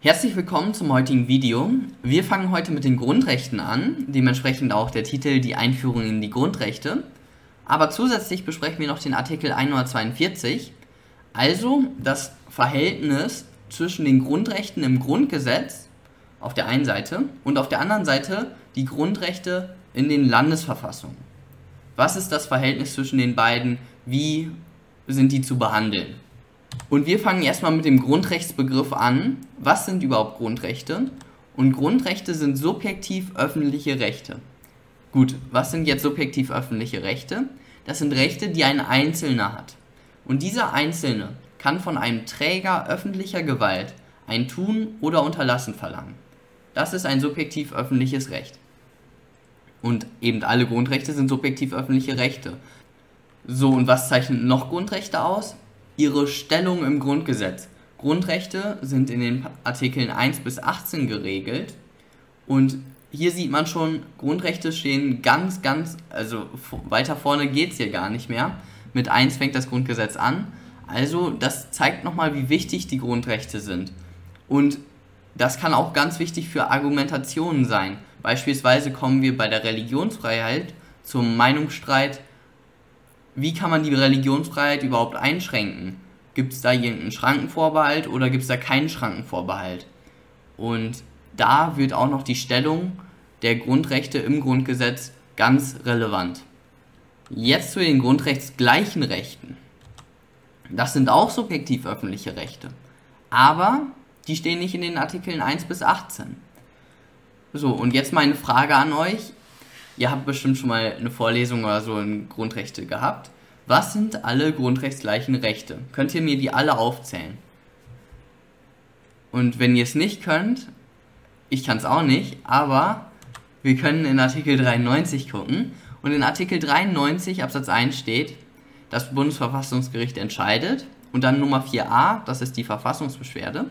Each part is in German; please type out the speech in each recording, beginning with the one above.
Herzlich willkommen zum heutigen Video. Wir fangen heute mit den Grundrechten an, dementsprechend auch der Titel Die Einführung in die Grundrechte. Aber zusätzlich besprechen wir noch den Artikel 142, also das Verhältnis zwischen den Grundrechten im Grundgesetz auf der einen Seite und auf der anderen Seite die Grundrechte in den Landesverfassungen. Was ist das Verhältnis zwischen den beiden? Wie sind die zu behandeln? Und wir fangen erstmal mit dem Grundrechtsbegriff an. Was sind überhaupt Grundrechte? Und Grundrechte sind subjektiv öffentliche Rechte. Gut, was sind jetzt subjektiv öffentliche Rechte? Das sind Rechte, die ein Einzelner hat. Und dieser Einzelne kann von einem Träger öffentlicher Gewalt ein Tun oder Unterlassen verlangen. Das ist ein subjektiv öffentliches Recht. Und eben alle Grundrechte sind subjektiv öffentliche Rechte. So, und was zeichnet noch Grundrechte aus? Ihre Stellung im Grundgesetz. Grundrechte sind in den Artikeln 1 bis 18 geregelt und hier sieht man schon, Grundrechte stehen ganz, ganz, also weiter vorne geht es hier gar nicht mehr. Mit 1 fängt das Grundgesetz an. Also das zeigt nochmal, wie wichtig die Grundrechte sind. Und das kann auch ganz wichtig für Argumentationen sein. Beispielsweise kommen wir bei der Religionsfreiheit zum Meinungsstreit, wie kann man die Religionsfreiheit überhaupt einschränken? Gibt es da irgendeinen Schrankenvorbehalt oder gibt es da keinen Schrankenvorbehalt? Und da wird auch noch die Stellung der Grundrechte im Grundgesetz ganz relevant. Jetzt zu den grundrechtsgleichen Rechten. Das sind auch subjektiv öffentliche Rechte. Aber die stehen nicht in den Artikeln 1 bis 18. So, und jetzt meine Frage an euch. Ihr habt bestimmt schon mal eine Vorlesung oder so in Grundrechte gehabt. Was sind alle grundrechtsgleichen Rechte? Könnt ihr mir die alle aufzählen? Und wenn ihr es nicht könnt, ich kann es auch nicht, aber wir können in Artikel 93 gucken. Und in Artikel 93 Absatz 1 steht, das Bundesverfassungsgericht entscheidet. Und dann Nummer 4a, das ist die Verfassungsbeschwerde,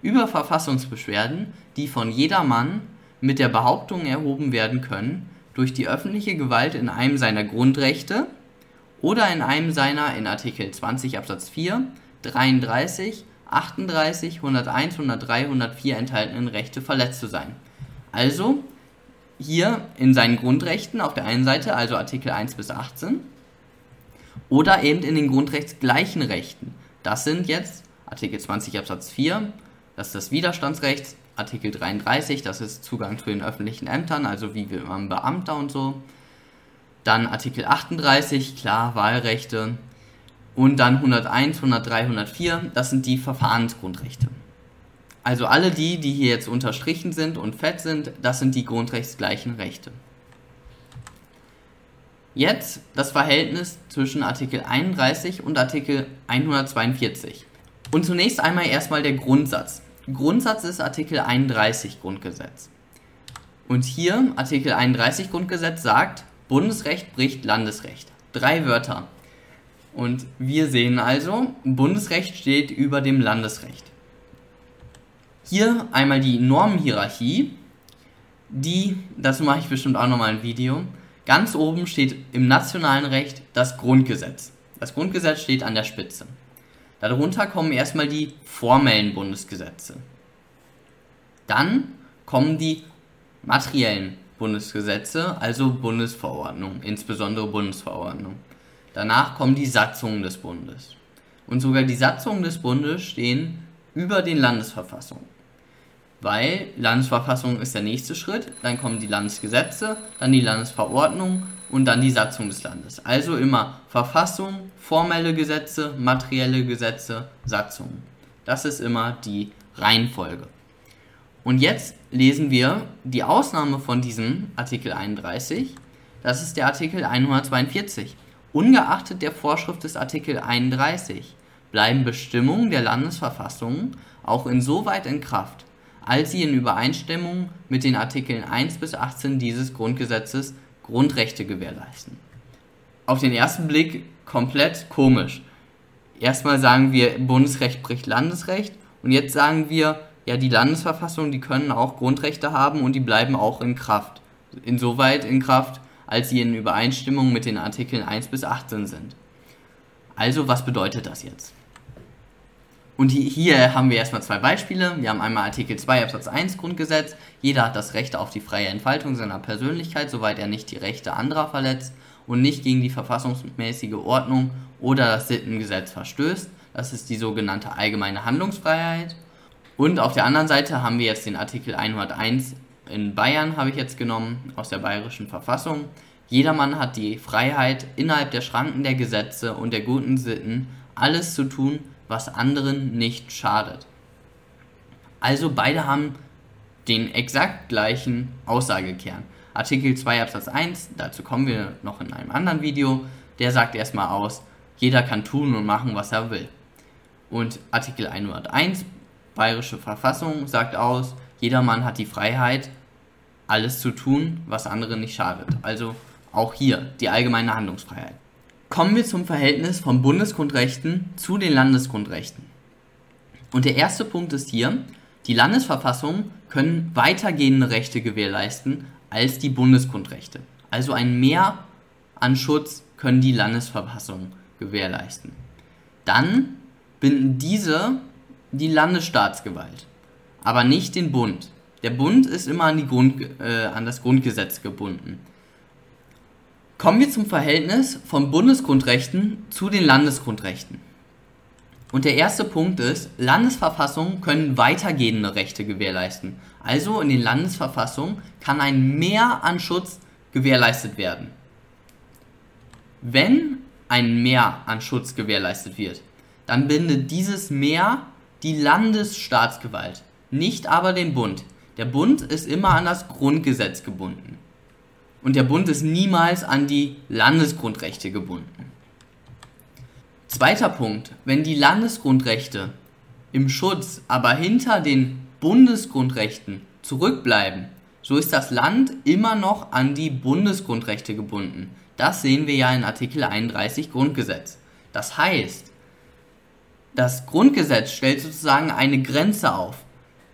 über Verfassungsbeschwerden, die von jedermann mit der Behauptung erhoben werden können, durch die öffentliche Gewalt in einem seiner Grundrechte oder in einem seiner in Artikel 20 Absatz 4, 33, 38, 101, 103, 104 enthaltenen Rechte verletzt zu sein. Also hier in seinen Grundrechten auf der einen Seite, also Artikel 1 bis 18, oder eben in den grundrechtsgleichen Rechten. Das sind jetzt Artikel 20 Absatz 4, das ist das Widerstandsrecht, Artikel 33, das ist Zugang zu den öffentlichen Ämtern, also wie wird man Beamter und so. Dann Artikel 38, klar, Wahlrechte. Und dann 101, 103, 104, das sind die Verfahrensgrundrechte. Also alle die, die hier jetzt unterstrichen sind und fett sind, das sind die grundrechtsgleichen Rechte. Jetzt das Verhältnis zwischen Artikel 31 und Artikel 142. Und zunächst einmal erstmal der Grundsatz. Grundsatz ist Artikel 31 Grundgesetz. Und hier Artikel 31 Grundgesetz sagt, Bundesrecht bricht Landesrecht. Drei Wörter. Und wir sehen also, Bundesrecht steht über dem Landesrecht. Hier einmal die Normenhierarchie, die, dazu mache ich bestimmt auch nochmal ein Video. Ganz oben steht im nationalen Recht das Grundgesetz. Das Grundgesetz steht an der Spitze. Darunter kommen erstmal die formellen Bundesgesetze. Dann kommen die materiellen Bundesgesetze, also Bundesverordnung, insbesondere Bundesverordnung. Danach kommen die Satzungen des Bundes. Und sogar die Satzungen des Bundes stehen über den Landesverfassungen weil Landesverfassung ist der nächste Schritt, dann kommen die Landesgesetze, dann die Landesverordnung und dann die Satzung des Landes. Also immer Verfassung, formelle Gesetze, materielle Gesetze, Satzungen. Das ist immer die Reihenfolge. Und jetzt lesen wir die Ausnahme von diesem Artikel 31. Das ist der Artikel 142. Ungeachtet der Vorschrift des Artikel 31 bleiben Bestimmungen der Landesverfassung auch insoweit in Kraft, als sie in Übereinstimmung mit den Artikeln 1 bis 18 dieses Grundgesetzes Grundrechte gewährleisten. Auf den ersten Blick komplett komisch. Erstmal sagen wir, Bundesrecht bricht Landesrecht und jetzt sagen wir, ja, die Landesverfassung, die können auch Grundrechte haben und die bleiben auch in Kraft. Insoweit in Kraft, als sie in Übereinstimmung mit den Artikeln 1 bis 18 sind. Also, was bedeutet das jetzt? Und hier haben wir erstmal zwei Beispiele. Wir haben einmal Artikel 2 Absatz 1 Grundgesetz. Jeder hat das Recht auf die freie Entfaltung seiner Persönlichkeit, soweit er nicht die Rechte anderer verletzt und nicht gegen die verfassungsmäßige Ordnung oder das Sittengesetz verstößt. Das ist die sogenannte allgemeine Handlungsfreiheit. Und auf der anderen Seite haben wir jetzt den Artikel 101 in Bayern, habe ich jetzt genommen, aus der bayerischen Verfassung. Jedermann hat die Freiheit, innerhalb der Schranken der Gesetze und der guten Sitten alles zu tun, was anderen nicht schadet. Also beide haben den exakt gleichen Aussagekern. Artikel 2 Absatz 1, dazu kommen wir noch in einem anderen Video, der sagt erstmal aus, jeder kann tun und machen, was er will. Und Artikel 101, Bayerische Verfassung, sagt aus, jedermann hat die Freiheit, alles zu tun, was anderen nicht schadet. Also auch hier die allgemeine Handlungsfreiheit. Kommen wir zum Verhältnis von Bundesgrundrechten zu den Landesgrundrechten. Und der erste Punkt ist hier, die Landesverfassungen können weitergehende Rechte gewährleisten als die Bundesgrundrechte. Also ein Mehr an Schutz können die Landesverfassungen gewährleisten. Dann binden diese die Landesstaatsgewalt, aber nicht den Bund. Der Bund ist immer an, Grund, äh, an das Grundgesetz gebunden. Kommen wir zum Verhältnis von Bundesgrundrechten zu den Landesgrundrechten. Und der erste Punkt ist, Landesverfassungen können weitergehende Rechte gewährleisten. Also in den Landesverfassungen kann ein Mehr an Schutz gewährleistet werden. Wenn ein Mehr an Schutz gewährleistet wird, dann bindet dieses Mehr die Landesstaatsgewalt, nicht aber den Bund. Der Bund ist immer an das Grundgesetz gebunden und der Bund ist niemals an die Landesgrundrechte gebunden. Zweiter Punkt, wenn die Landesgrundrechte im Schutz aber hinter den Bundesgrundrechten zurückbleiben, so ist das Land immer noch an die Bundesgrundrechte gebunden. Das sehen wir ja in Artikel 31 Grundgesetz. Das heißt, das Grundgesetz stellt sozusagen eine Grenze auf.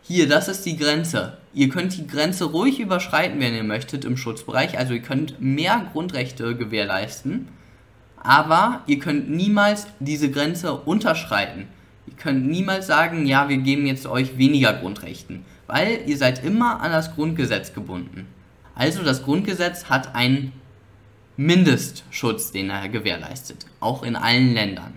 Hier, das ist die Grenze. Ihr könnt die Grenze ruhig überschreiten, wenn ihr möchtet, im Schutzbereich. Also ihr könnt mehr Grundrechte gewährleisten, aber ihr könnt niemals diese Grenze unterschreiten. Ihr könnt niemals sagen, ja, wir geben jetzt euch weniger Grundrechten, weil ihr seid immer an das Grundgesetz gebunden. Also das Grundgesetz hat einen Mindestschutz, den er gewährleistet, auch in allen Ländern.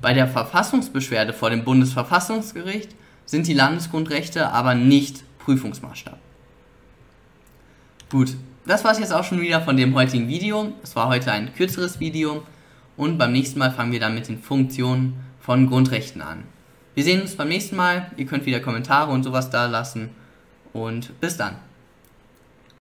Bei der Verfassungsbeschwerde vor dem Bundesverfassungsgericht sind die Landesgrundrechte aber nicht Prüfungsmaßstab. Gut, das war es jetzt auch schon wieder von dem heutigen Video. Es war heute ein kürzeres Video und beim nächsten Mal fangen wir dann mit den Funktionen von Grundrechten an. Wir sehen uns beim nächsten Mal. Ihr könnt wieder Kommentare und sowas da lassen und bis dann.